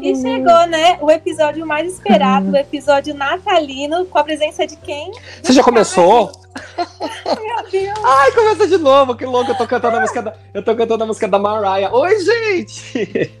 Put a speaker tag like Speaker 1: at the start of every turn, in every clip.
Speaker 1: E chegou, né? O episódio mais esperado, o episódio natalino, com a presença de quem?
Speaker 2: Você já começou?
Speaker 1: Meu Deus!
Speaker 2: Ai, começa de novo, que louco. Eu tô cantando a música da, eu tô cantando a música da Mariah. Oi, gente!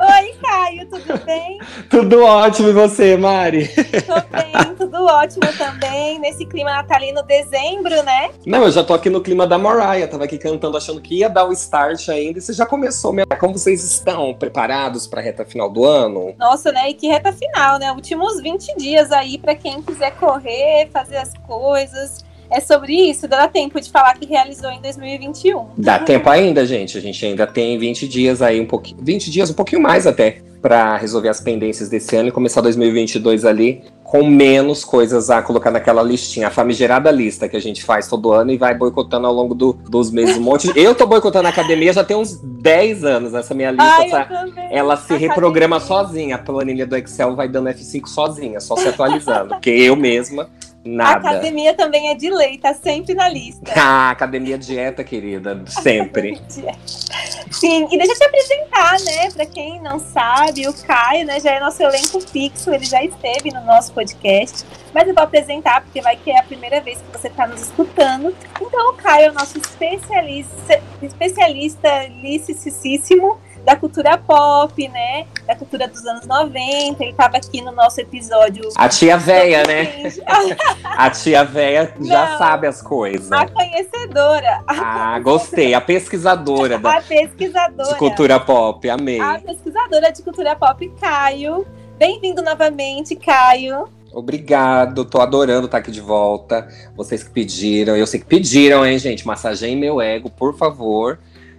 Speaker 1: Oi, Caio, tudo bem?
Speaker 2: Tudo ótimo, e você, Mari?
Speaker 1: Tô bem, tudo ótimo também. Nesse clima natalino, dezembro, né?
Speaker 2: Não, eu já tô aqui no clima da Mariah. Tava aqui cantando, achando que ia dar o start ainda. E você já começou, minha... Como vocês estão preparados pra reta final do ano?
Speaker 1: Nossa, né? E que reta final, né? Últimos 20 dias aí pra quem quiser correr, fazer as coisas é sobre isso? Dá tempo de falar que realizou em 2021.
Speaker 2: Dá tempo ainda, gente. A gente ainda tem 20 dias aí, um pouquinho. 20 dias, um pouquinho mais até, para resolver as pendências desse ano e começar 2022 ali com menos coisas a colocar naquela listinha, a famigerada lista que a gente faz todo ano e vai boicotando ao longo do, dos meses um monte. Eu tô boicotando a academia já tem uns 10 anos, essa minha lista.
Speaker 1: Ai,
Speaker 2: essa, ela se
Speaker 1: Academia.
Speaker 2: reprograma sozinha, a planilha do Excel vai dando F5 sozinha, só se atualizando. porque eu mesma,
Speaker 1: A
Speaker 2: nada.
Speaker 1: academia também é de lei, tá sempre na lista.
Speaker 2: Ah, academia dieta, querida, sempre.
Speaker 1: Sim, e deixa eu te apresentar, né? Pra quem não sabe, o Caio, né, já é nosso elenco fixo, ele já esteve no nosso podcast, mas eu vou apresentar porque vai que é a primeira vez que você está nos escutando. Então, o Caio é o nosso especialista, especialista licicíssimo da cultura pop, né? Da cultura dos anos 90. Ele estava aqui no nosso episódio.
Speaker 2: A tia véia, né? A tia véia já
Speaker 1: Não.
Speaker 2: sabe as coisas.
Speaker 1: A conhecedora.
Speaker 2: Ah, gostei. A pesquisadora da,
Speaker 1: A pesquisadora.
Speaker 2: de cultura pop, amei.
Speaker 1: A pesquisadora de cultura pop, Caio. Bem-vindo novamente, Caio.
Speaker 2: Obrigado, tô adorando estar aqui de volta. Vocês que pediram, eu sei que pediram, hein, gente? Massageiem meu ego, por favor.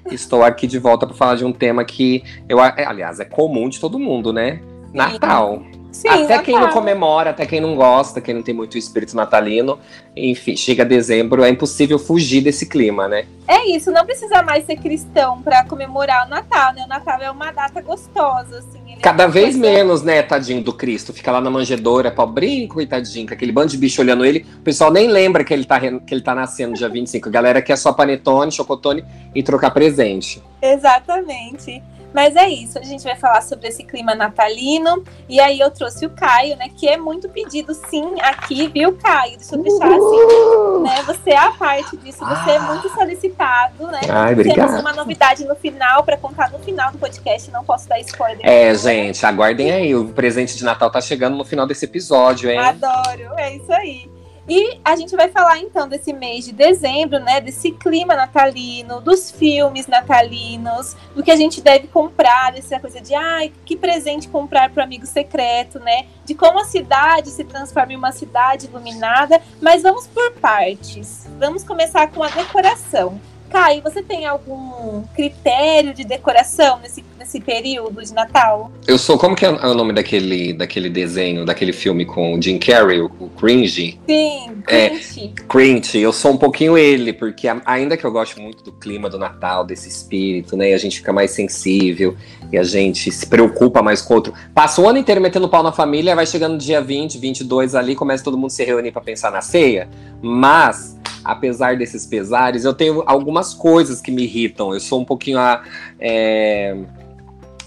Speaker 2: Estou aqui de volta para falar de um tema que eu, é, aliás, é comum de todo mundo, né? Natal.
Speaker 1: Sim,
Speaker 2: até quem não comemora, até quem não gosta, quem não tem muito espírito natalino. Enfim, chega dezembro, é impossível fugir desse clima, né?
Speaker 1: É isso, não precisa mais ser cristão para comemorar o Natal, né? O Natal é uma data gostosa, assim. é
Speaker 2: Cada
Speaker 1: uma
Speaker 2: vez menos, né, tadinho do Cristo. Fica lá na manjedoura, pobrinho, coitadinho, com aquele bando de bicho olhando ele. O pessoal nem lembra que ele tá, que ele tá nascendo dia 25. A galera quer só panetone, chocotone e trocar presente.
Speaker 1: Exatamente. Mas é isso, a gente vai falar sobre esse clima natalino. E aí eu trouxe o Caio, né? Que é muito pedido, sim, aqui, viu, Caio? Deixa eu deixar assim, né? Você é a parte disso, você é muito solicitado, né?
Speaker 2: Ai,
Speaker 1: Temos
Speaker 2: obrigado.
Speaker 1: uma novidade no final, para contar no final do podcast, não posso dar spoiler.
Speaker 2: É, gente, aguardem aí. O presente de Natal tá chegando no final desse episódio, hein?
Speaker 1: Adoro, é isso aí. E a gente vai falar então desse mês de dezembro, né? Desse clima natalino, dos filmes natalinos, do que a gente deve comprar, dessa coisa de ai, que presente comprar para amigo secreto, né? De como a cidade se transforma em uma cidade iluminada. Mas vamos por partes. Vamos começar com a decoração. Caio, você tem algum critério de decoração nesse, nesse período de Natal?
Speaker 2: Eu sou. Como que é o nome daquele, daquele desenho, daquele filme com o Jim Carrey, o, o Cringe?
Speaker 1: Sim,
Speaker 2: É.
Speaker 1: Grinch.
Speaker 2: Cringe, eu sou um pouquinho ele, porque ainda que eu goste muito do clima do Natal, desse espírito, né? E a gente fica mais sensível e a gente se preocupa mais com o outro. Passa o ano inteiro metendo pau na família, vai chegando no dia 20, 22 ali, começa todo mundo se reunir pra pensar na ceia. Mas, apesar desses pesares, eu tenho algumas coisas que me irritam. Eu sou um pouquinho a. é,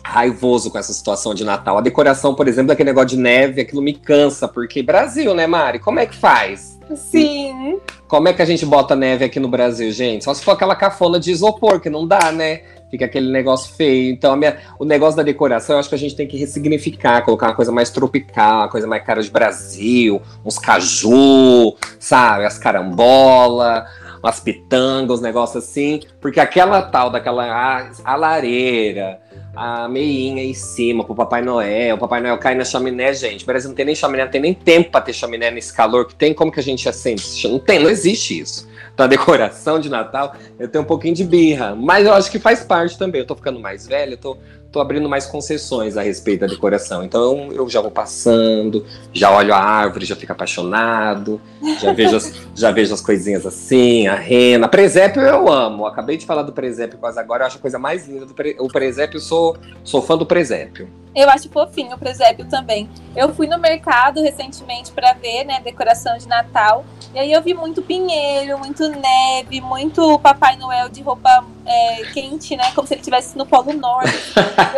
Speaker 2: Raivoso com essa situação de Natal. A decoração, por exemplo, daquele negócio de neve, aquilo me cansa, porque Brasil, né, Mari? Como é que faz?
Speaker 1: Sim.
Speaker 2: Como é que a gente bota neve aqui no Brasil, gente? Só se for aquela cafona de isopor, que não dá, né? Fica aquele negócio feio. Então, minha- o negócio da decoração, eu acho que a gente tem que ressignificar, colocar uma coisa mais tropical, uma coisa mais cara de Brasil, uns caju, sabe? As carambola, umas pitangas, uns negócios assim. Porque aquela tal daquela a, a lareira, a meinha em cima pro Papai Noel, o Papai Noel cai na chaminé, gente. O Brasil não tem nem chaminé, não tem nem tempo pra ter chaminé nesse calor que tem. Como que a gente acende? Não tem, não existe isso. Então a decoração de Natal, eu tenho um pouquinho de birra. Mas eu acho que faz parte também. Eu tô ficando mais velho, eu tô, tô abrindo mais concessões a respeito da decoração. Então eu já vou passando, já olho a árvore, já fico apaixonado, já vejo as, já vejo as coisinhas assim, a rena. Presépio eu amo. Acabei de falar do presépio quase agora, eu acho a coisa mais linda do pre... o presépio. Eu sou, sou fã do presépio.
Speaker 1: Eu acho fofinho o presépio também. Eu fui no mercado recentemente para ver, né, decoração de Natal. E aí eu vi muito pinheiro, muito neve, muito Papai Noel de roupa é, quente, né? Como se ele estivesse no Polo Norte.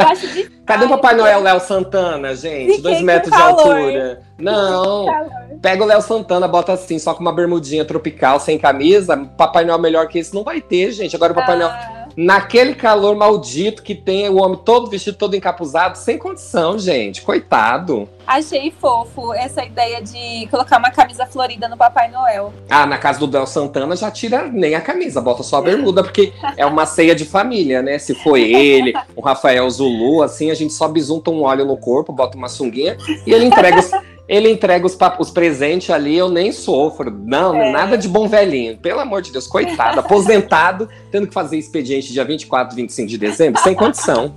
Speaker 1: Eu acho de...
Speaker 2: Cadê o Papai Noel Léo Santana, gente?
Speaker 1: Fiquei
Speaker 2: Dois metros de altura. Não. Pega o Léo Santana, bota assim, só com uma bermudinha tropical, sem camisa. Papai Noel melhor que esse não vai ter, gente. Agora o Papai Noel. Naquele calor maldito que tem o homem todo vestido, todo encapuzado, sem condição, gente. Coitado.
Speaker 1: achei fofo essa ideia de colocar uma camisa florida no Papai Noel.
Speaker 2: Ah, na casa do Del Santana já tira nem a camisa, bota só a bermuda, porque é uma ceia de família, né? Se foi ele, o Rafael Zulu, assim, a gente só bisunta um óleo no corpo, bota uma sunguinha e ele entrega os, ele entrega os, os presentes ali, eu nem sofro. Não,
Speaker 1: É.
Speaker 2: nada de bom velhinho. Pelo amor de Deus, coitado, aposentado, tendo que fazer expediente dia 24, 25 de dezembro, sem condição.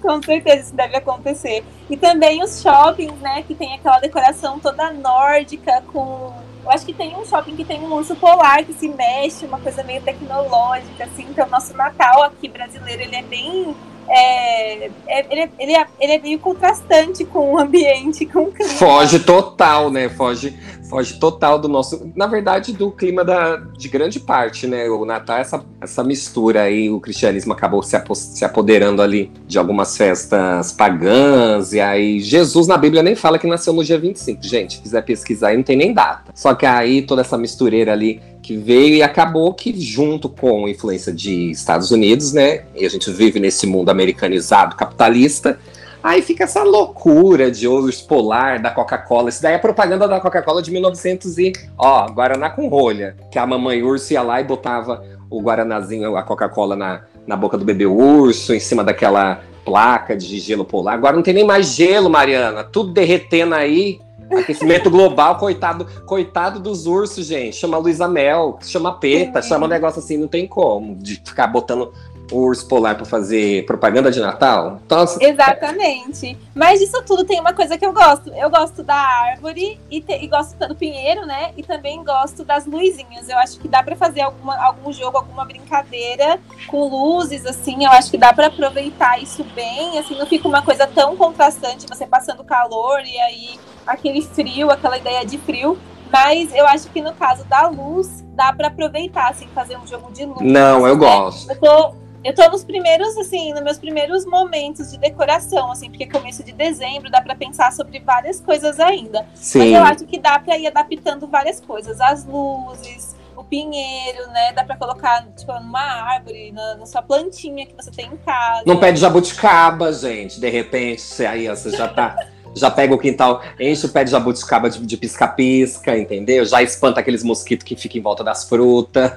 Speaker 1: Com certeza isso deve acontecer. E também os shoppings, né, que tem aquela decoração toda nórdica com. Eu acho que tem um shopping que tem um urso polar que se mexe, uma coisa meio tecnológica, assim. Então, nosso Natal aqui brasileiro, ele é bem. É, é- ele, é, ele, é, ele é meio contrastante com o ambiente, com o clima.
Speaker 2: Foge total, né? Foge, foge total do nosso. Na verdade, do clima da, de grande parte, né? O Natal, essa, essa mistura aí, o cristianismo acabou se, se apoderando ali de algumas festas pagãs. E aí, Jesus na Bíblia nem fala que nasceu no dia 25. Gente, se quiser pesquisar aí, não tem nem data. Só que aí toda essa mistureira ali que veio e acabou que, junto com a influência de Estados Unidos, né? E a gente vive nesse mundo americanizado, capitalista. Aí fica essa loucura de urso polar da Coca-Cola. Isso daí é propaganda da Coca-Cola de 1900 e... Ó, Guaraná com rolha. Que a mamãe urso ia lá e botava o Guaranazinho, a Coca-Cola na, na boca do bebê urso, em cima daquela placa de gelo polar. Agora não tem nem mais gelo, Mariana. Tudo derretendo aí. Aquecimento global, coitado, coitado dos ursos, gente. Chama Luísa Mel, chama Peta,
Speaker 1: Sim.
Speaker 2: chama um negócio assim, não tem como. De ficar botando o urso polar pra fazer propaganda de Natal. Então,
Speaker 1: Exatamente. Mas disso tudo tem uma coisa que eu gosto. Eu gosto da árvore e, te- e gosto do pinheiro, né? E também gosto das luzinhas. Eu acho que dá pra fazer alguma, algum jogo, alguma brincadeira com luzes, assim. Eu acho que dá pra aproveitar isso bem. Assim, não fica uma coisa tão contrastante, você passando calor e aí aquele frio, aquela ideia de frio. Mas eu acho que no caso da luz, dá pra aproveitar, assim, fazer um jogo de luz.
Speaker 2: Não, eu
Speaker 1: né?
Speaker 2: gosto.
Speaker 1: Eu tô, eu tô nos primeiros, assim, nos meus primeiros momentos de decoração, assim, porque começo de dezembro dá pra pensar sobre várias coisas ainda. Mas
Speaker 2: Sim.
Speaker 1: eu acho que dá pra ir adaptando várias coisas, as luzes, o pinheiro, né? Dá pra colocar, tipo, numa árvore, na, na sua plantinha que você tem em casa.
Speaker 2: Não pede jabuticaba, gente. De repente, aí você já tá. Já pega o quintal, enche o pé de jabuticaba de pisca-pisca, entendeu? Já espanta aqueles mosquitos que ficam em volta das frutas.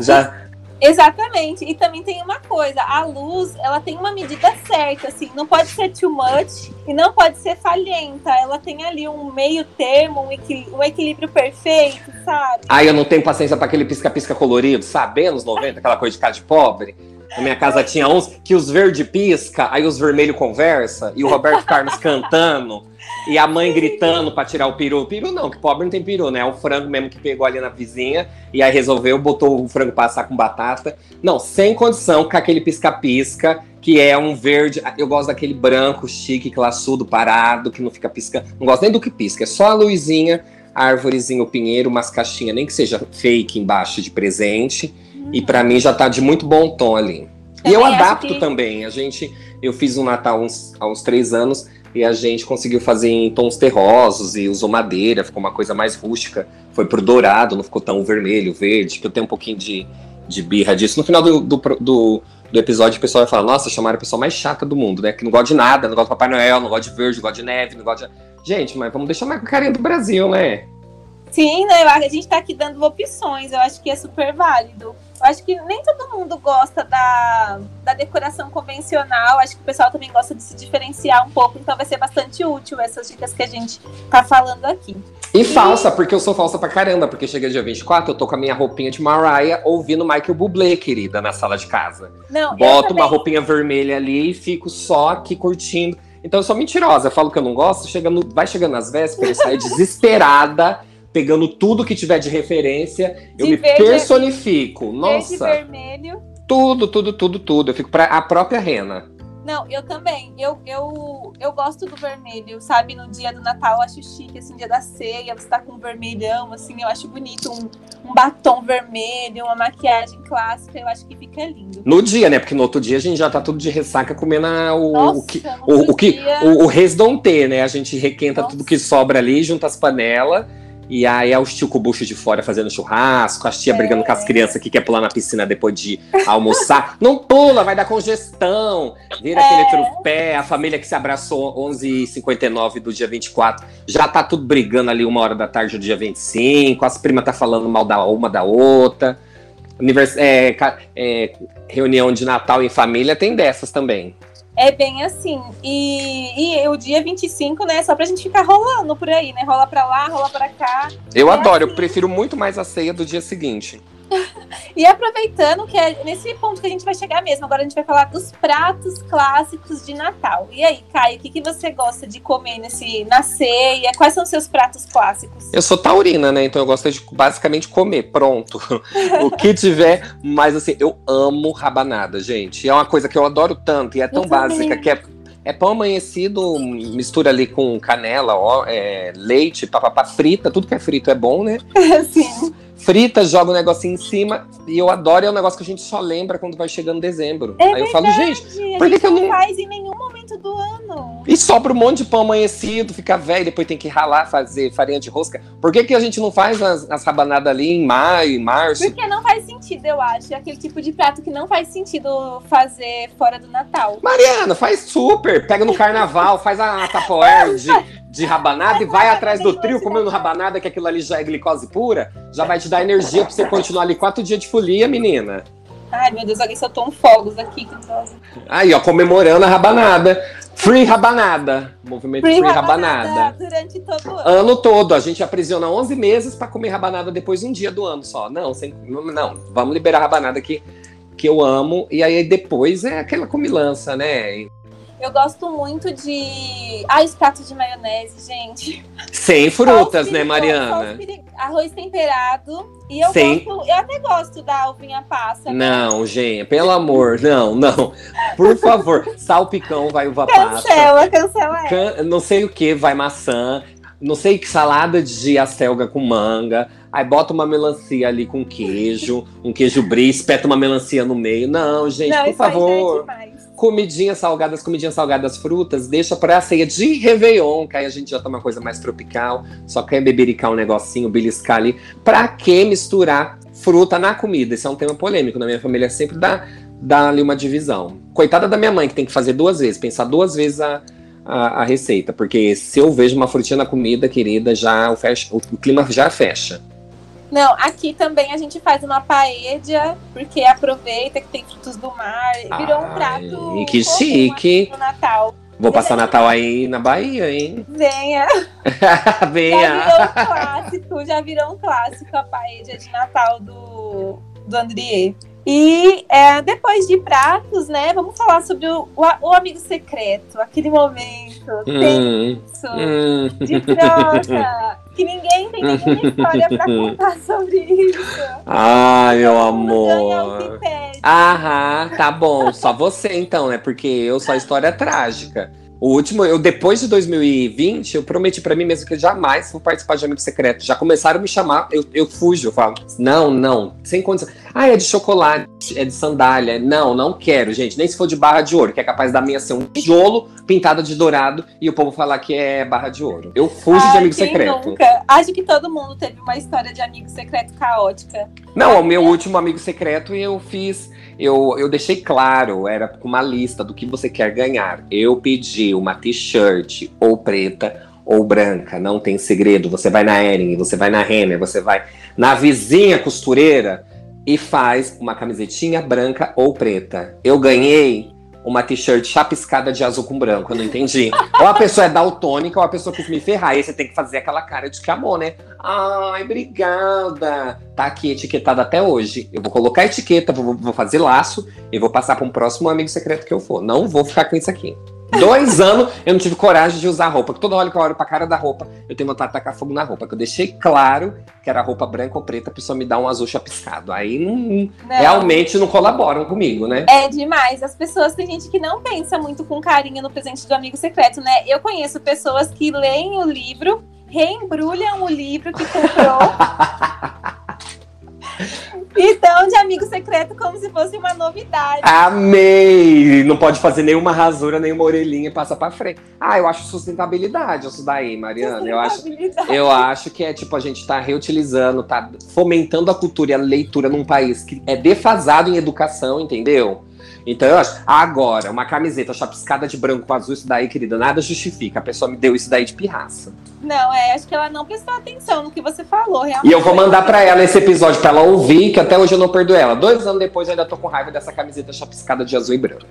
Speaker 2: Já,
Speaker 1: Exatamente. E também tem uma coisa, a luz, ela tem uma medida certa, assim, não pode ser too much e não pode ser falhenta. Ela tem ali um meio termo, um, equil- um equilíbrio perfeito, sabe?
Speaker 2: Aí eu não tenho paciência pra aquele pisca-pisca colorido, sabe? Anos 90, aquela coisa de cara de pobre. Na minha casa tinha uns que os verde pisca, aí os vermelho conversa, e o Roberto Carlos cantando, e a mãe gritando pra tirar o peru. Peru não, que pobre não tem peru, né? É o frango mesmo que pegou ali na vizinha, e aí resolveu, botou o frango passar com batata. Não, sem condição com aquele pisca-pisca, que é um verde. Eu gosto daquele branco, chique, classudo, parado, que não fica piscando. Não gosto nem do que pisca, é só a luzinha a árvorezinha, o pinheiro, umas caixinhas, nem que seja fake embaixo de presente. E pra mim já tá de muito bom tom ali. E eu
Speaker 1: Também
Speaker 2: adapto
Speaker 1: que-
Speaker 2: também. A gente, eu fiz um Natal uns, há uns três anos e a gente conseguiu fazer em tons terrosos e usou madeira, ficou uma coisa mais rústica. Foi pro dourado, não ficou tão vermelho, verde, que eu tenho um pouquinho de, de birra disso. No final do, do, do, do episódio, o pessoal vai falar: Nossa, chamaram a pessoa mais chata do mundo, né? Que não gosta de nada, não gosta de Papai Noel, não gosta de verde, não gosta de neve, não gosta de. Gente, mas vamos deixar mais com a carinha do Brasil, né?
Speaker 1: Sim, né? A gente tá aqui dando opções, eu acho que é super válido. Eu acho que nem todo mundo gosta da, da decoração convencional, acho que o pessoal também gosta de se diferenciar um pouco, então vai ser bastante útil essas dicas que a gente tá falando aqui.
Speaker 2: E falsa, porque eu sou falsa pra caramba, porque chega dia 24, eu tô com a minha roupinha de Mariah ouvindo Michael Bublé, querida, na sala de casa.
Speaker 1: Não,
Speaker 2: Boto
Speaker 1: também-
Speaker 2: uma roupinha vermelha ali e fico só aqui curtindo. Então eu sou mentirosa, eu falo que eu não gosto, chega no- vai chegando nas vésperas, eu saio desesperada, pegando tudo que tiver de referência, eu
Speaker 1: De
Speaker 2: me
Speaker 1: verde-
Speaker 2: personifico. Nossa,
Speaker 1: vermelho.
Speaker 2: tudo, tudo, tudo, tudo. Eu fico pra a própria rena.
Speaker 1: Não, eu também. Eu, eu, eu gosto do vermelho, sabe? No dia do Natal eu acho chique, assim, dia da ceia, você tá com um vermelhão, assim, eu acho bonito. Um, um batom vermelho, uma maquiagem clássica, eu acho que fica lindo.
Speaker 2: No dia, né? Porque no outro dia a gente já tá tudo de ressaca comendo a- o,
Speaker 1: Nossa,
Speaker 2: o que. O, o que
Speaker 1: dia-
Speaker 2: o, o né? A gente requenta
Speaker 1: Nossa.
Speaker 2: tudo que sobra ali, junta as panelas. E aí é os tio com o bucho de fora fazendo churrasco, as tia
Speaker 1: É.
Speaker 2: brigando com as crianças que quer pular na piscina depois de almoçar. Não pula, vai dar congestão. Vira
Speaker 1: É.
Speaker 2: aquele trupé, a família que se abraçou 11h59 do dia 24. Já tá tudo brigando ali uma hora da tarde do dia 25. As primas tá falando mal da uma da outra. Univers é, é, reunião de Natal em família tem dessas também.
Speaker 1: É bem assim. E, e o dia 25, né? Só pra gente ficar rolando por aí, né? Rola pra lá, rola pra cá.
Speaker 2: Eu
Speaker 1: É
Speaker 2: adoro, eu
Speaker 1: assim.
Speaker 2: prefiro muito mais a ceia do dia seguinte.
Speaker 1: E aproveitando que é nesse ponto que a gente vai chegar mesmo, agora a gente vai falar dos pratos clássicos de Natal. E aí, Caio, o que, que você gosta de comer nesse, na ceia? Quais são os seus pratos clássicos?
Speaker 2: Eu sou taurina, né? Então eu gosto de basicamente comer, pronto. o que tiver, mas assim, eu amo rabanada, gente. É uma coisa que eu adoro tanto e é tão
Speaker 1: Eu também.
Speaker 2: básica que é. É pão amanhecido, mistura ali com canela, ó, é, leite, papapá, frita, tudo que é frito é bom, né?
Speaker 1: Assim,
Speaker 2: Frita, joga um negocinho em cima, e eu adoro, é um negócio que a gente só lembra quando vai chegando dezembro.
Speaker 1: É
Speaker 2: Aí eu falo, gente, Por que
Speaker 1: gente
Speaker 2: que eu
Speaker 1: não
Speaker 2: não-
Speaker 1: faz em nenhum momento do ano.
Speaker 2: E sobra um monte de pão amanhecido, fica velho, depois tem que ralar, fazer farinha de rosca. Por que, que a gente não faz as, as rabanadas ali em maio, em março?
Speaker 1: Porque não faz sentido, eu acho. É aquele tipo de prato que não faz sentido fazer fora do Natal.
Speaker 2: Mariana, faz super. Pega no carnaval, faz a tapoer de, de rabanada e vai atrás do trio comendo rabanada, que aquilo ali já é glicose pura. Já vai te dar energia pra você continuar ali quatro dias de folia, menina.
Speaker 1: Ai, meu Deus, alguém soltou um fogos aqui. Que droga.
Speaker 2: Aí, ó, comemorando a rabanada. Free rabanada. Movimento Free,
Speaker 1: Free
Speaker 2: rabanada.
Speaker 1: rabanada durante todo o ano.
Speaker 2: Ano todo, a gente aprisiona 11 meses pra comer rabanada depois de um dia do ano só. Não, sem, não, vamos liberar a rabanada que, que eu amo. E aí depois é aquela comilança, né?
Speaker 1: Eu gosto muito de. Ai, os pratos de maionese, gente.
Speaker 2: Sem frutas, né, Mariana?
Speaker 1: Arroz temperado. E eu
Speaker 2: Sem-
Speaker 1: gosto. Eu até gosto da alvinha passa. né?
Speaker 2: Não, gente, pelo amor, não, não. Por favor, salpicão vai uva passa.
Speaker 1: Cancela, cancela ela.
Speaker 2: Can- não sei o que, vai maçã. Não sei que salada de acelga com manga. Aí bota uma melancia ali com queijo, um queijo brie, espeta uma melancia no meio. Não, gente,
Speaker 1: Não,
Speaker 2: por
Speaker 1: é
Speaker 2: favor.
Speaker 1: demais.
Speaker 2: Comidinhas salgadas, comidinhas salgadas, frutas, deixa pra ceia de Réveillon, que aí a gente já toma uma coisa mais tropical, só quer bebericar um negocinho, beliscar ali. Pra que misturar fruta na comida? Esse é um tema polêmico. Na minha família sempre dá, dá ali uma divisão. Coitada da minha mãe, que tem que fazer duas vezes, pensar duas vezes a, a, a receita. Porque se eu vejo uma frutinha na comida, querida, já o, fecha, o clima já fecha.
Speaker 1: Não, aqui também a gente faz uma paella, porque aproveita que tem frutos do mar. Virou um
Speaker 2: Ai,
Speaker 1: prato.
Speaker 2: que chique.
Speaker 1: No Natal.
Speaker 2: Vou passar Natal aí na Bahia, hein?
Speaker 1: Venha. Já
Speaker 2: Venha!
Speaker 1: virou um clássico, já virou um clássico a paella de Natal do, do Andrier. E é, depois de pratos, né, vamos falar sobre o, o, o amigo secreto, aquele momento
Speaker 2: Hum,
Speaker 1: tenso,
Speaker 2: hum.
Speaker 1: de troca, que ninguém tem nenhuma história pra contar sobre isso.
Speaker 2: Ai, meu amor. Aham, tá bom. Só você então, né? Porque eu sou a história trágica. O último, eu depois de 2020, eu prometi pra mim mesmo que eu jamais vou participar de Amigo Secreto. Já começaram a me chamar, eu, eu fujo, eu falo, não, não, sem condição. Ah, é de chocolate, é de sandália. Não, não quero, gente. Nem se for de barra de ouro, que é capaz da minha ser um tijolo pintado de dourado e o povo falar que é barra de ouro. Eu fujo de
Speaker 1: Ai,
Speaker 2: Amigo
Speaker 1: quem
Speaker 2: Secreto.
Speaker 1: Nunca? Acho que todo mundo teve uma história de amigo secreto caótica.
Speaker 2: Não, o meu último amigo secreto eu fiz. Eu, eu deixei claro, era com uma lista do que você quer ganhar. Eu pedi uma t-shirt ou preta ou branca, não tem segredo. Você vai na Ering, você vai na Renner, você vai na vizinha costureira e faz uma camisetinha branca ou preta. Eu ganhei uma t-shirt chapiscada de azul com branco, eu não entendi. ou a pessoa é daltônica ou a pessoa quis me ferrar. Aí você tem que fazer aquela cara de que amor, né? Ai, obrigada. Tá aqui etiquetado até hoje. Eu vou colocar a etiqueta, vou, vou fazer laço e vou passar para um próximo amigo secreto que eu for. Não vou ficar com isso aqui. Dois anos eu não tive coragem de usar roupa. Toda hora que eu olho pra cara da roupa, eu tenho vontade de tacar fogo na roupa. Que eu deixei claro que era roupa branca ou preta, a pessoa me dá um azul chapiscado. Aí não, não, realmente não colaboram comigo, né?
Speaker 1: É demais. As pessoas, tem gente que não pensa muito com carinho no presente do amigo secreto, né? Eu conheço pessoas que leem o livro, reembrulham o livro que comprou. Então, de amigo secreto, como se fosse uma novidade.
Speaker 2: Amei! Não pode fazer nenhuma rasura, nenhuma orelhinha e passa pra frente. Ah, eu acho sustentabilidade isso daí, Mariana. Eu acho, eu acho que é tipo, a gente tá reutilizando, tá fomentando a cultura e a leitura num país que é defasado em educação, entendeu? Então eu acho, agora, uma camiseta chapiscada de branco com azul, isso daí, querida, nada justifica. A pessoa me deu isso daí de pirraça.
Speaker 1: Não, é, acho que ela não prestou atenção no que você falou, realmente.
Speaker 2: E eu vou mandar para ela esse episódio para ela ouvir, que até hoje eu não perdoo ela. Dois anos depois eu ainda tô com raiva dessa camiseta chapiscada de azul e branco.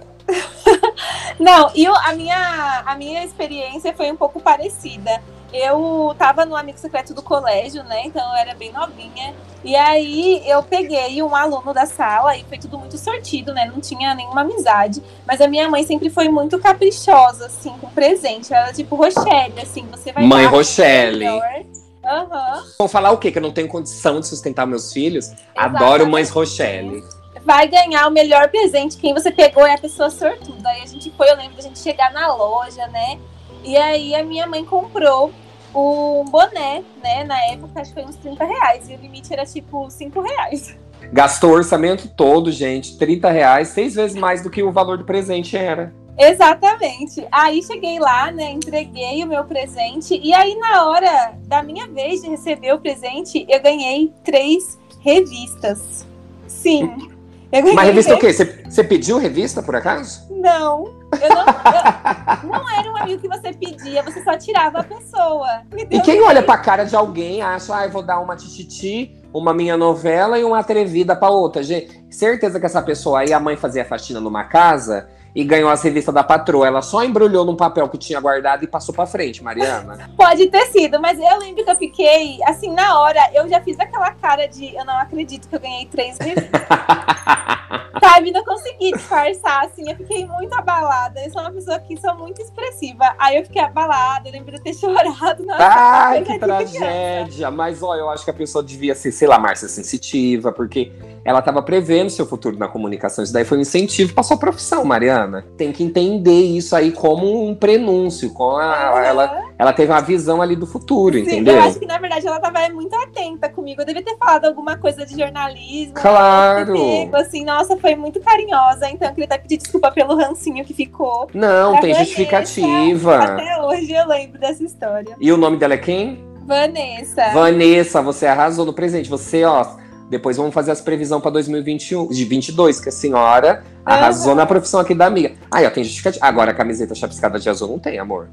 Speaker 1: não, e a minha, a minha experiência foi um pouco parecida eu tava no amigo secreto do colégio, né? Então eu era bem novinha. E aí eu peguei um aluno da sala e foi tudo muito sortido, né? Não tinha nenhuma amizade. Mas a minha mãe sempre foi muito caprichosa, assim, com presente. Ela tipo Rochelle, assim, você vai.
Speaker 2: Mãe Rochelle.
Speaker 1: Uhum.
Speaker 2: Vou falar o quê? Que eu não tenho condição de sustentar meus filhos? Exatamente. Adoro Mães Rochelle.
Speaker 1: Vai ganhar o melhor presente. Quem você pegou é a pessoa sortuda. Aí a gente foi, eu lembro da gente chegar na loja, né? E aí a minha mãe comprou um boné, né? Na época, acho que foi uns 30 reais. E o limite era tipo 5 reais.
Speaker 2: Gastou o orçamento todo, gente. 30 reais, seis vezes mais do que o valor do presente era.
Speaker 1: Exatamente. Aí cheguei lá, né? Entreguei o meu presente. E aí, na hora da minha vez de receber o presente, eu ganhei três revistas. Sim.
Speaker 2: Mas revista o quê? Você pediu revista, por acaso?
Speaker 1: Não. Eu não, eu, não era um amigo que você pedia, você só tirava a pessoa.
Speaker 2: E quem olha pra cara de alguém acha, ah, eu vou dar uma tititi, uma minha novela e uma atrevida pra outra. Gente, certeza que essa pessoa aí, a mãe fazia faxina numa casa e ganhou as revistas da patroa. Ela só embrulhou num papel que tinha guardado e passou pra frente, Mariana.
Speaker 1: Pode ter sido, mas eu lembro que eu fiquei, assim, na hora, eu já fiz aquela cara de eu não acredito que eu ganhei três revistas. Sabe, não consegui disfarçar, assim, eu fiquei muito abalada. Eu sou uma pessoa que sou muito expressiva. Aí eu fiquei abalada, eu lembro de ter chorado.
Speaker 2: Nossa, Ai, que tragédia! Mas, ó, eu acho que a pessoa devia ser, sei lá, Márcia, sensitiva, porque ela estava prevendo seu futuro na comunicação. Isso daí foi um incentivo para sua profissão, Mariana. Tem que entender isso aí como um prenúncio, com a, uhum. ela, ela teve uma visão ali do futuro,
Speaker 1: Sim,
Speaker 2: entendeu?
Speaker 1: Eu acho que na verdade ela estava muito atenta comigo. Eu devia ter falado alguma coisa de jornalismo.
Speaker 2: Claro.
Speaker 1: Comigo, assim, nossa, foi muito carinhosa. Então eu queria até pedir desculpa pelo rancinho que ficou.
Speaker 2: Não, tem Vanessa. justificativa.
Speaker 1: Até hoje eu lembro dessa história.
Speaker 2: E o nome dela é quem?
Speaker 1: Vanessa.
Speaker 2: Vanessa, você arrasou no presente. Você, ó depois vamos fazer as previsões para 2021, de 22, que a senhora arrasou na profissão aqui da amiga. Aí, ó, tem justificativa. Agora a camiseta chapiscada de azul não tem, amor.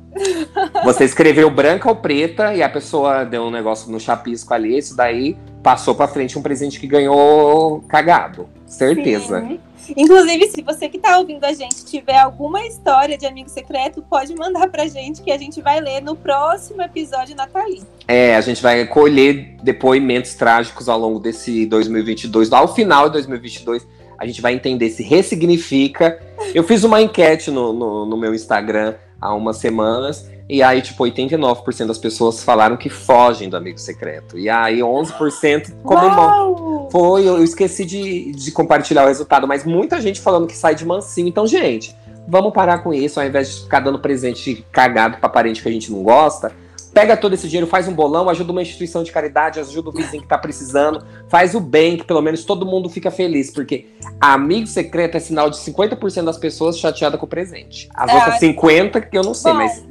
Speaker 2: Você escreveu branca ou preta e a pessoa deu um negócio no chapisco ali, isso daí passou para frente um presente que ganhou cagado. Certeza. Sim.
Speaker 1: Inclusive, se você que está ouvindo a gente tiver alguma história de amigo secreto, pode mandar pra gente que a gente vai ler no próximo episódio natalino.
Speaker 2: É, a gente vai colher depoimentos trágicos ao longo desse 2022. Ao final de 2022, a gente vai entender se ressignifica. Eu fiz uma enquete no, no, no meu Instagram há umas semanas e aí, tipo, 89% das pessoas falaram que fogem do amigo secreto. E aí, 11% comemoram. Foi, eu esqueci de, de compartilhar o resultado, mas muita gente falando que sai de mansinho. Então, gente, vamos parar com isso, ao invés de ficar dando presente cagado pra parente que a gente não gosta. Pega todo esse dinheiro, faz um bolão, ajuda uma instituição de caridade, ajuda o vizinho que tá precisando, faz o bem, que pelo menos todo mundo fica feliz, porque amigo secreto é sinal de 50% das pessoas chateadas com o presente. As é, outras 50% que eu não sei, bom. mas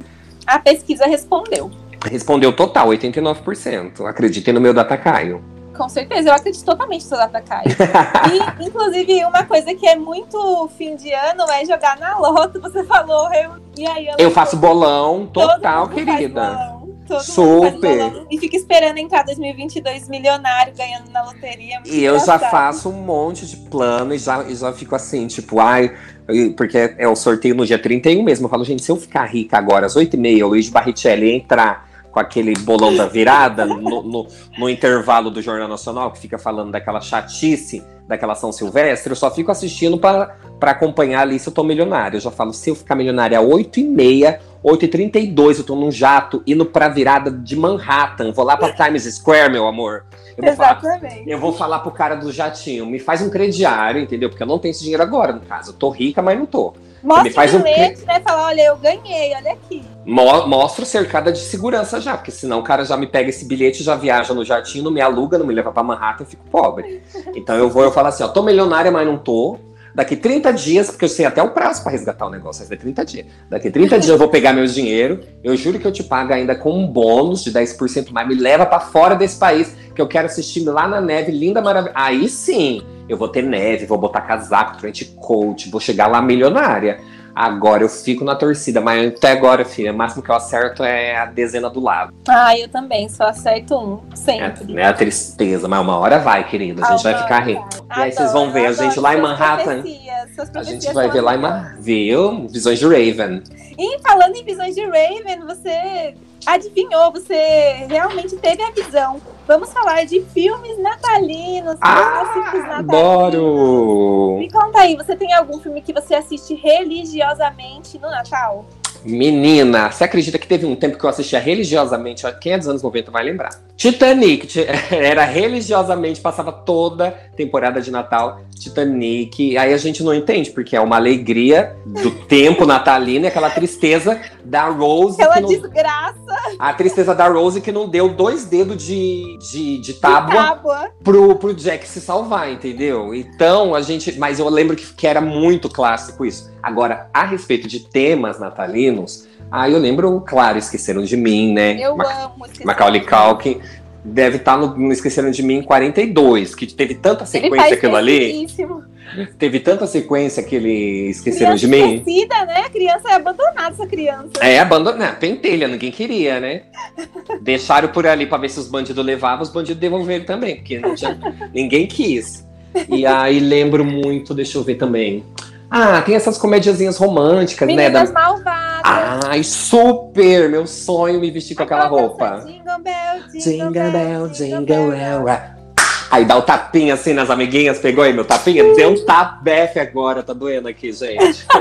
Speaker 1: a pesquisa respondeu.
Speaker 2: Respondeu total, 89%. Acreditem no meu data Caio.
Speaker 1: Com certeza, eu acredito totalmente no seu data Caio. e, inclusive, uma coisa que é muito fim de ano é jogar na loto. Você falou, eu, e aí eu,
Speaker 2: eu faço bolão total, querida.
Speaker 1: Todo Super. e fica esperando entrar 2022 milionário ganhando na loteria.
Speaker 2: E eu já faço um monte de plano e já, e já fico assim, tipo, ai, porque é o sorteio no dia 31 mesmo. Eu falo, gente, se eu ficar rica agora às 8h30, o Luiz Barrichelli entrar com aquele bolão da virada no, no, no, intervalo do Jornal Nacional, que fica falando daquela chatice daquela São Silvestre, eu só fico assistindo para acompanhar ali se eu tô milionário. Eu já falo, se eu ficar milionário às 8h30, 8h32, eu tô num jato indo pra virada de Manhattan, vou lá pra Times Square, meu amor.
Speaker 1: Eu Exatamente. Falar,
Speaker 2: eu vou falar pro cara do jatinho, me faz um crediário, entendeu? Porque eu não tenho esse dinheiro agora, no caso. Eu tô rica, mas não tô.
Speaker 1: Mostra me faz o bilhete, um... né? Fala, olha, eu ganhei, olha aqui.
Speaker 2: Mo mostro cercada de segurança já, porque senão o cara já me pega esse bilhete, já viaja no jatinho, não me aluga, não me leva para Manhattan, eu fico pobre. Então eu vou, eu falo assim, ó, tô milionária, mas não tô. Daqui 30 dias, porque eu sei até o prazo para resgatar o negócio, vai ser 30 dias. Daqui 30 dias eu vou pegar meu dinheiro, eu juro que eu te pago ainda com um bônus de 10% mais, me leva para fora desse país, que eu quero assistir lá na neve, linda, maravilhosa. Aí sim, eu vou ter neve, vou botar casaco, trench coat, vou chegar lá milionária. Agora eu fico na torcida, mas até agora, filha, o máximo que eu acerto é a dezena do lado.
Speaker 1: Ah, eu também, só acerto um, sempre.
Speaker 2: É, é a tristeza, mas uma hora vai, querido. A gente vai ficar rico. E aí vocês vão ver a gente lá em Manhattan. A gente vai ver lá em Manhattan. Viu? Visões de Raven.
Speaker 1: E falando em visões de Raven, você adivinhou, você realmente teve a visão. Vamos falar de filmes natalinos,
Speaker 2: ah, clássicos natalinos. Adoro!
Speaker 1: Me conta aí, você tem algum filme que você assiste religiosamente no Natal?
Speaker 2: Menina, você acredita que teve um tempo que eu assistia religiosamente, quem é dos anos 90 vai lembrar. Titanic, era religiosamente, passava toda temporada de Natal, Titanic. Aí a gente não entende, porque é uma alegria do tempo natalino e aquela tristeza da Rose.
Speaker 1: Aquela não, desgraça.
Speaker 2: A tristeza da Rose que não deu dois dedos de, de, de tábua, de tábua. Pro, pro Jack se salvar, entendeu? Então a gente. Mas eu lembro que, que era muito clássico isso. Agora, a respeito de temas natalinos, aí eu lembro, claro, Esqueceram de Mim, né?
Speaker 1: Eu Ma amo
Speaker 2: Esqueceram Macaulay Culkin deve estar tá no, no Esqueceram de Mim 42, que teve tanta sequência aquilo ali. Teve tanta sequência que ele esqueceram
Speaker 1: criança
Speaker 2: de mim.
Speaker 1: Esquecida, né? A criança é abandonada, essa criança.
Speaker 2: É, abandonada. Pentelha, ninguém queria, né? Deixaram por ali pra ver se os bandidos levavam, os bandidos devolveram também, porque tinha, ninguém quis. E aí lembro muito, deixa eu ver também. Ah, tem essas comediazinhas românticas,
Speaker 1: Meninas
Speaker 2: né?
Speaker 1: Das malvadas.
Speaker 2: Ai, super! Meu sonho me vestir com aquela roupa.
Speaker 1: Jingle bell,
Speaker 2: jingle, jingle bell, jingle bell. Aí dá o tapinha assim nas amiguinhas, pegou aí meu tapinha? Deu um tabefe agora, tá doendo aqui, gente.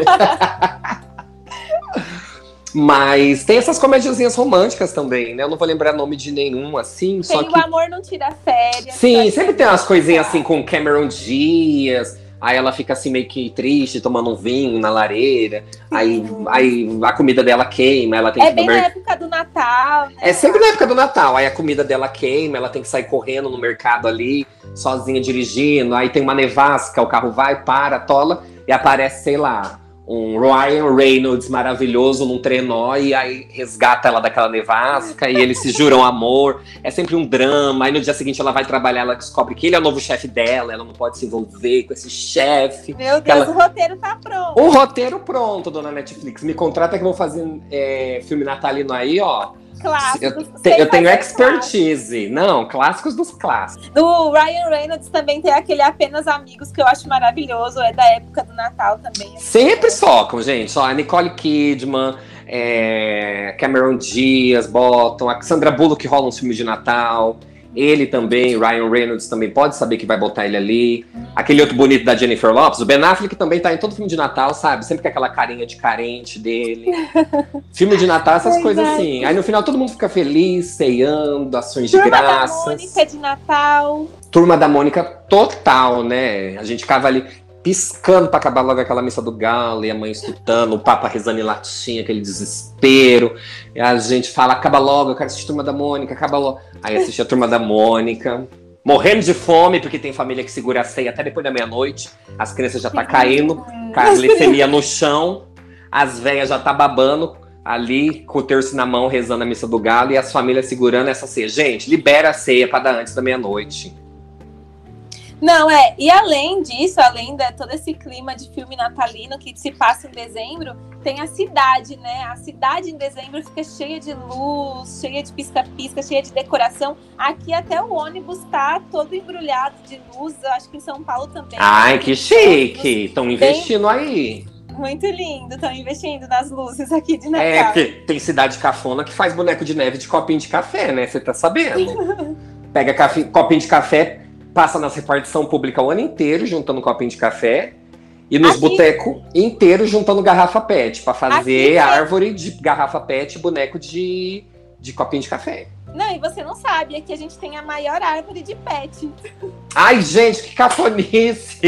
Speaker 2: Mas tem essas comediazinhas românticas também, né? Eu não vou lembrar nome de nenhum, assim. Tem só que...
Speaker 1: o Amor Não Tira Férias.
Speaker 2: Sim, sempre tem umas coisinhas assim com Cameron Diaz. Aí ela fica assim meio que triste, tomando um vinho na lareira. Aí, aí a comida dela queima, ela tem
Speaker 1: é
Speaker 2: que
Speaker 1: bem na época do Natal. Né?
Speaker 2: É sempre na época do Natal. Aí a comida dela queima, ela tem que sair correndo no mercado ali, sozinha dirigindo. Aí tem uma nevasca, o carro vai, para, tola e aparece, sei lá, um Ryan Reynolds maravilhoso num trenó e aí resgata ela daquela nevasca e eles se juram amor. É sempre um drama. Aí no dia seguinte ela vai trabalhar, ela descobre que ele é o novo chefe dela, ela não pode se envolver com esse chefe.
Speaker 1: Meu Deus, ela... o roteiro tá pronto.
Speaker 2: O roteiro pronto, dona Netflix. Me contrata que eu vou fazer é, filme natalino aí, ó
Speaker 1: clássicos.
Speaker 2: Eu, te, eu tenho expertise. Não, clássicos dos clássicos.
Speaker 1: Do Ryan Reynolds também tem aquele Apenas Amigos que eu acho maravilhoso. É da época do Natal também.
Speaker 2: Sempre socam, gente. Só a Nicole Kidman, é, Cameron Diaz, botam, a Sandra Bullock rola um filme de Natal. Ele também, Ryan Reynolds também pode saber que vai botar ele ali. Aquele outro bonito da Jennifer Lopes, o Ben Affleck também tá em todo filme de Natal, sabe? Sempre com aquela carinha de carente dele. filme de Natal, essas coisas assim. Aí no final todo mundo fica feliz, ceando, ações de
Speaker 1: Turma
Speaker 2: graças.
Speaker 1: Turma da Mônica de Natal.
Speaker 2: Turma da Mônica total, né? A gente ficava ali piscando para acabar logo aquela missa do galo, e a mãe escutando, o papa rezando em latim, aquele desespero. E a gente fala, acaba logo, eu quero assistir a Turma da Mônica, acaba logo. Aí assiste a Turma da Mônica, morrendo de fome, porque tem família que segura a ceia até depois da meia-noite, as crianças já tá caindo, com a glicemia no chão, as velhas já tá babando, ali com o terço na mão, rezando a missa do galo, e as famílias segurando essa ceia. Gente, libera a ceia para dar antes da meia-noite.
Speaker 1: Não, é. E além disso, além de todo esse clima de filme natalino que se passa em dezembro, tem a cidade, né? A cidade em dezembro fica cheia de luz, cheia de pisca-pisca, cheia de decoração. Aqui até o ônibus tá todo embrulhado de luz. Eu acho que em São Paulo também.
Speaker 2: Ai, que chique! Estão investindo aí.
Speaker 1: Muito lindo, estão investindo nas luzes aqui de
Speaker 2: É,
Speaker 1: Natal.
Speaker 2: porque tem cidade cafona que faz boneco de neve de copinho de café, né? Você tá sabendo? Pega cafi- copinho de café, passa nas repartição pública o ano inteiro juntando copinho de café. E nos botecos inteiros juntando garrafa PET, pra fazer árvore de garrafa PET e boneco de, de copinho de café.
Speaker 1: Não, e você não sabe, aqui a gente tem a maior árvore de pet.
Speaker 2: Ai, gente, que cafonice!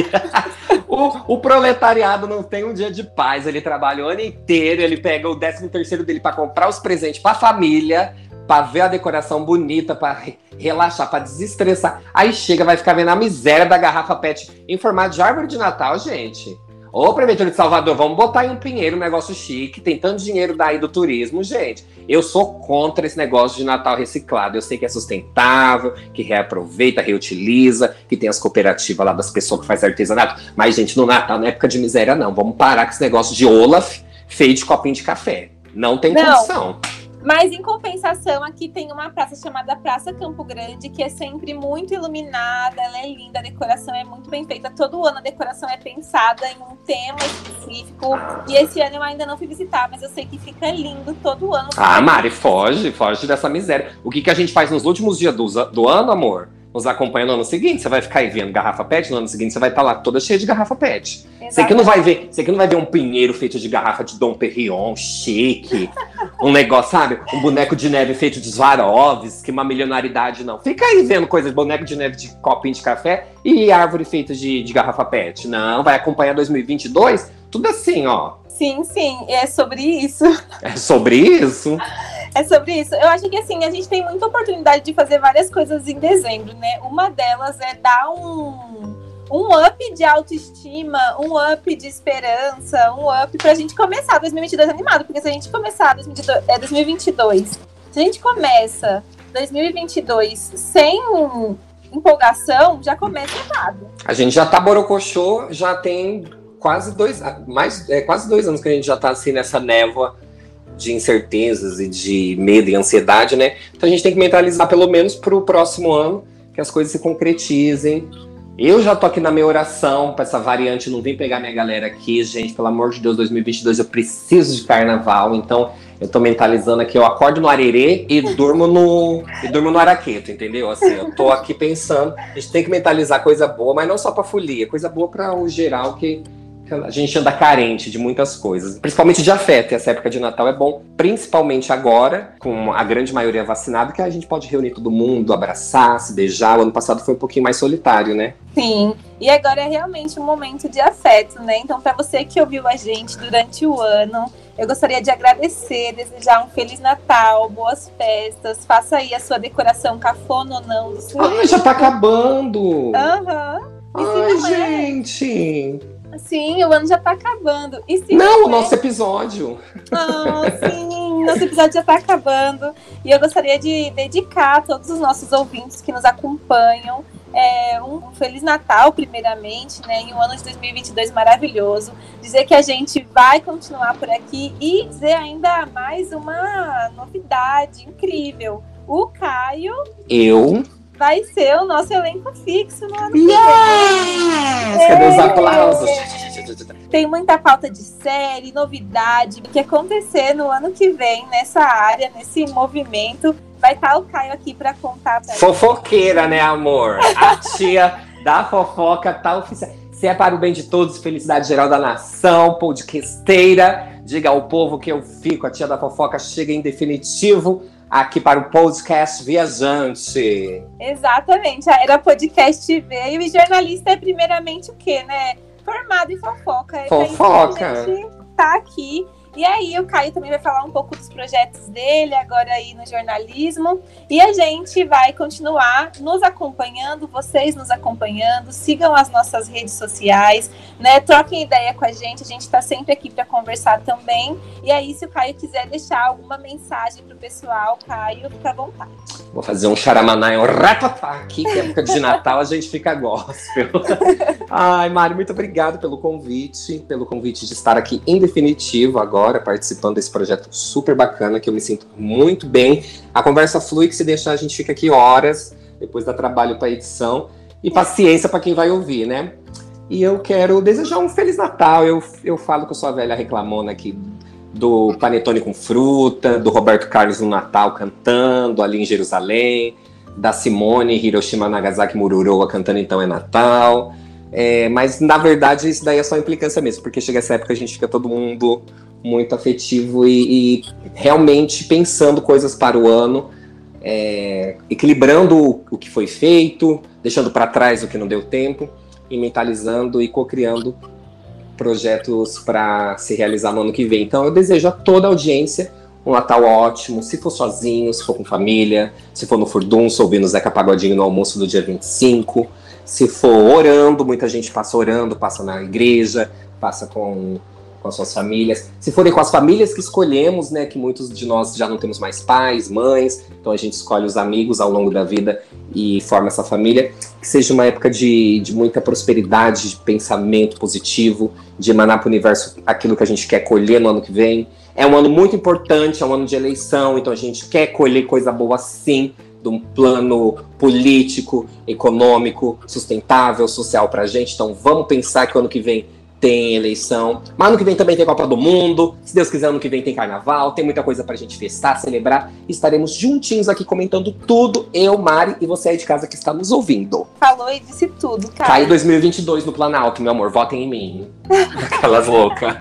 Speaker 2: o, o proletariado não tem um dia de paz. Ele trabalha o ano inteiro, ele pega o 13 terceiro dele pra comprar os presentes pra família, pra ver a decoração bonita, pra re- relaxar, pra desestressar. Aí chega, vai ficar vendo a miséria da garrafa PET em formato de árvore de Natal, gente. Ô, Prefeitura de Salvador, vamos botar em um pinheiro um negócio chique. Tem tanto dinheiro daí do turismo, gente. Eu sou contra esse negócio de Natal reciclado. Eu sei que é sustentável, que reaproveita, reutiliza, que tem as cooperativas lá das pessoas que fazem artesanato. Mas, gente, no Natal não é época de miséria, não. Vamos parar com esse negócio de Olaf feito de copinho de café. Não tem
Speaker 1: Não.
Speaker 2: condição.
Speaker 1: Mas em compensação, aqui tem uma praça chamada Praça Campo Grande, que é sempre muito iluminada, ela é linda, a decoração é muito bem feita. Todo ano a decoração é pensada em um tema específico. E esse ano eu ainda não fui visitar, mas eu sei que fica lindo todo ano.
Speaker 2: Ah, Mari, foge, foge dessa miséria. O que, que a gente faz nos últimos dias do, do ano, amor? Nos acompanha no ano seguinte. Você vai ficar aí vendo garrafa PET, no ano seguinte você vai estar lá toda cheia de garrafa PET. Você que não vai ver, você que não vai ver um pinheiro feito de garrafa de Dom Perignon, chique, um negócio, sabe? Um boneco de neve feito de Swarovski, uma milionaridade, não. Fica aí vendo coisas, boneco de neve de copinho de café e árvore feita de, de garrafa PET. Não, vai acompanhar 2022, tudo assim, ó.
Speaker 1: Sim, sim, é sobre isso.
Speaker 2: É sobre isso.
Speaker 1: É sobre isso. Eu acho que assim, a gente tem muita oportunidade de fazer várias coisas em dezembro, né? Uma delas é dar um, um up de autoestima, um up de esperança, um up pra gente começar 2022 animado, porque se a gente começar 2022, é 2022, se a gente começa 2022 sem empolgação, já começa errado.
Speaker 2: A gente já tá borocochô, já tem quase dois, mais, é, quase dois anos que a gente já tá assim nessa névoa de incertezas e de medo e ansiedade, né? Então a gente tem que mentalizar pelo menos pro próximo ano que as coisas se concretizem. Eu já tô aqui na minha oração para essa variante não vir pegar minha galera aqui, gente. Pelo amor de Deus, 2022 eu preciso de carnaval, então eu tô mentalizando aqui, eu acordo no arerê e durmo no e durmo no araqueto, entendeu? Assim, eu tô aqui pensando, a gente tem que mentalizar coisa boa, mas não só para folia, coisa boa para o geral que a gente anda carente de muitas coisas, principalmente de afeto. E essa época de Natal é bom, principalmente agora, com a grande maioria vacinada, que a gente pode reunir todo mundo, abraçar, se beijar. O ano passado foi um pouquinho mais solitário, né?
Speaker 1: Sim, e agora é realmente um momento de afeto, né? Então, para você que ouviu a gente durante o ano, eu gostaria de agradecer, desejar um Feliz Natal, boas festas. Faça aí a sua decoração cafona ou não do seu.
Speaker 2: Ai, já tá acabando!
Speaker 1: Aham. Se
Speaker 2: Ai, gente!
Speaker 1: Sim, o ano já tá acabando. E
Speaker 2: Não, o nosso episódio.
Speaker 1: Ah, sim, nosso episódio já tá acabando. E eu gostaria de dedicar a todos os nossos ouvintes que nos acompanham é, um Feliz Natal, primeiramente, né? E um ano de 2022 maravilhoso. Dizer que a gente vai continuar por aqui e dizer ainda mais uma novidade incrível. O Caio
Speaker 2: Eu.
Speaker 1: Vai ser o nosso elenco fixo no ano que
Speaker 2: Yes! Cadê os aplausos?
Speaker 1: Tem muita pauta de série, novidade, o que acontecer no ano que vem nessa área, nesse movimento. Vai estar o Caio aqui para contar pra gente.
Speaker 2: Fofoqueira, né, amor? A tia da fofoca tá oficial. Se é para o bem de todos, felicidade geral da nação, podcasteira. Diga ao povo que eu fico, a tia da fofoca chega em definitivo aqui para o podcast Viajante.
Speaker 1: Exatamente, a Era Podcast veio e jornalista é primeiramente o quê, né? Formado em fofoca. Que
Speaker 2: Fofoca.
Speaker 1: A gente tá aqui. E aí o Caio também vai falar um pouco dos projetos dele agora aí no jornalismo. E a gente vai continuar nos acompanhando, vocês nos acompanhando, sigam as nossas redes sociais, né? Troquem ideia com a gente, a gente está sempre aqui para conversar também. E aí, se o Caio quiser deixar alguma mensagem pro pessoal, Caio, fica à vontade.
Speaker 2: Vou fazer um charamanai, um ratatá aqui, que é época de Natal a gente fica gospel. Ai, Mari, muito obrigado pelo convite, pelo convite de estar aqui em definitivo agora, participando desse projeto super bacana, que eu me sinto muito bem. A conversa flui, que se deixar a gente fica aqui horas, depois dá trabalho para edição. E paciência para quem vai ouvir, né? E eu quero desejar um Feliz Natal. Eu, eu falo que eu sou a velha reclamona aqui do Panetone com fruta, do Roberto Carlos no Natal cantando ali em Jerusalém, da Simone Hiroshima Nagasaki Mururoa cantando Então é Natal. É, mas na verdade isso daí é só implicância mesmo, porque chega essa época a gente fica todo mundo muito afetivo e, e realmente pensando coisas para o ano, é, equilibrando o, o que foi feito, deixando para trás o que não deu tempo e mentalizando e co-criando projetos para se realizar no ano que vem. Então eu desejo a toda a audiência um Natal ótimo, se for sozinho, se for com família, se for no Furdunço, ouvindo Zeca Pagodinho no almoço do dia 25, se for orando, muita gente passa orando, passa na igreja, passa com com as suas famílias. Se forem com as famílias que escolhemos, né, que muitos de nós já não temos mais pais, mães, então a gente escolhe os amigos ao longo da vida e forma essa família. Que seja uma época de, de muita prosperidade, de pensamento positivo, de emanar para o universo aquilo que a gente quer colher no ano que vem. É um ano muito importante, é um ano de eleição, então a gente quer colher coisa boa sim, de um plano político, econômico, sustentável, social para a gente. Então vamos pensar que o ano que vem tem eleição. Mas ano que vem também tem Copa do Mundo. Se Deus quiser, ano que vem tem Carnaval. Tem muita coisa pra gente festar, celebrar. Estaremos juntinhos aqui comentando tudo. Eu, Mari e você aí de casa que está nos ouvindo.
Speaker 1: Falou e disse tudo, cara.
Speaker 2: Cai 2022 no Planalto, meu amor. Votem em mim. Aquelas loucas.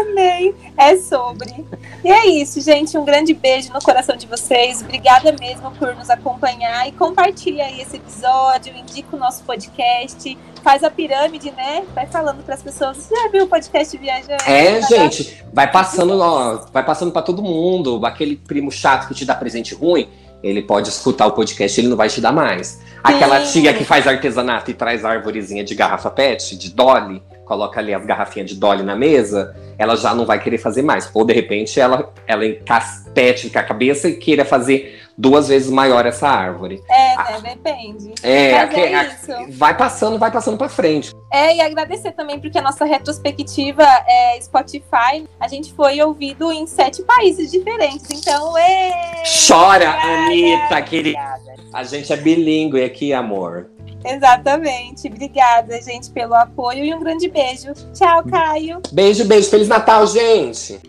Speaker 1: Amei. É sobre. E é isso, gente. Um grande beijo no coração de vocês. Obrigada mesmo por nos acompanhar. E compartilha aí esse episódio. Indica o nosso podcast faz a pirâmide, né? Vai falando para as pessoas. Você já viu o podcast viajando?
Speaker 2: É, gente, vai passando, ó, vai passando para todo mundo. Aquele primo chato que te dá presente ruim, ele pode escutar o podcast, ele não vai te dar mais. Aquela Sim. tia que faz artesanato e traz árvorezinha de garrafa PET, de Dolly, coloca ali as garrafinhas de Dolly na mesa, ela já não vai querer fazer mais. Ou de repente ela, ela encastete com a cabeça e queira fazer duas vezes maior essa árvore.
Speaker 1: É, né? Depende.
Speaker 2: É, Mas é a, vai passando, vai passando para frente.
Speaker 1: É, e agradecer também, porque a nossa retrospectiva é Spotify, a gente foi ouvido em sete países diferentes. Então, é.
Speaker 2: Chora, Anitta, querida. A gente é bilíngue aqui, amor.
Speaker 1: Exatamente. Obrigada, gente, pelo apoio e um grande beijo. Tchau, Caio.
Speaker 2: Beijo, beijo. Feliz Natal, gente.